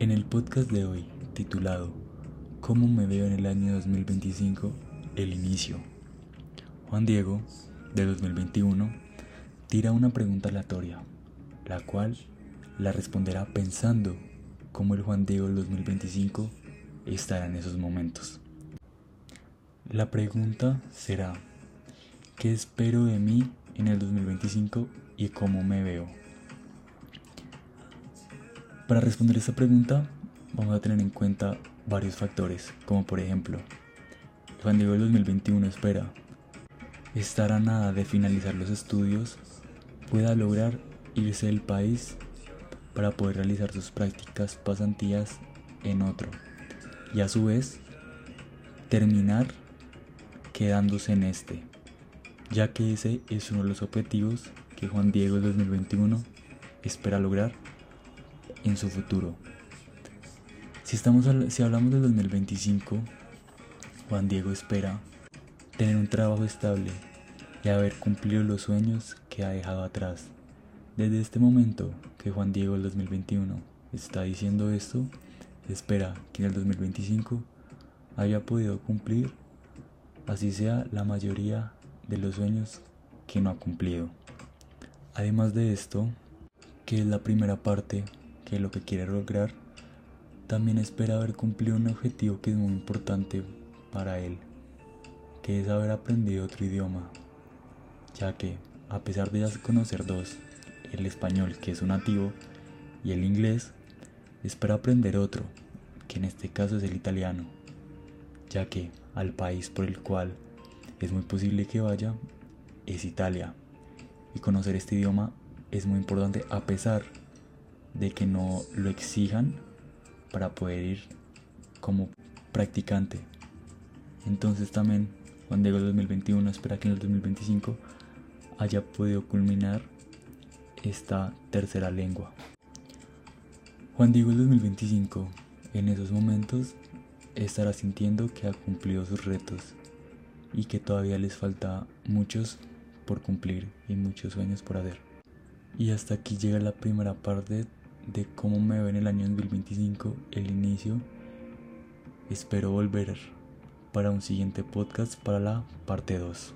En el podcast de hoy, titulado ¿Cómo me veo en el año 2025? El inicio. Juan Diego, de 2021, tira una pregunta aleatoria, la cual la responderá pensando cómo el Juan Diego del 2025 estará en esos momentos. La pregunta será, ¿qué espero de mí en el 2025 y cómo me veo? Para responder esta pregunta vamos a tener en cuenta varios factores, como por ejemplo, Juan Diego del 2021 espera estar a nada de finalizar los estudios, pueda lograr irse del país para poder realizar sus prácticas pasantías en otro y a su vez terminar quedándose en este, ya que ese es uno de los objetivos que Juan Diego del 2021 espera lograr en su futuro. Si, estamos, si hablamos del 2025, Juan Diego espera tener un trabajo estable y haber cumplido los sueños que ha dejado atrás. Desde este momento que Juan Diego del 2021 está diciendo esto, espera que en el 2025 haya podido cumplir, así sea la mayoría de los sueños que no ha cumplido. Además de esto, que es la primera parte que lo que quiere lograr, también espera haber cumplido un objetivo que es muy importante para él, que es haber aprendido otro idioma, ya que a pesar de ya conocer dos, el español que es un nativo y el inglés, espera aprender otro, que en este caso es el italiano, ya que al país por el cual es muy posible que vaya es Italia, y conocer este idioma es muy importante a pesar de que no lo exijan para poder ir como practicante. Entonces también Juan Diego 2021 espera que en el 2025 haya podido culminar esta tercera lengua. Juan Diego 2025 en esos momentos estará sintiendo que ha cumplido sus retos y que todavía les falta muchos por cumplir y muchos sueños por hacer. Y hasta aquí llega la primera parte de cómo me veo en el año 2025, el inicio. Espero volver para un siguiente podcast para la parte 2.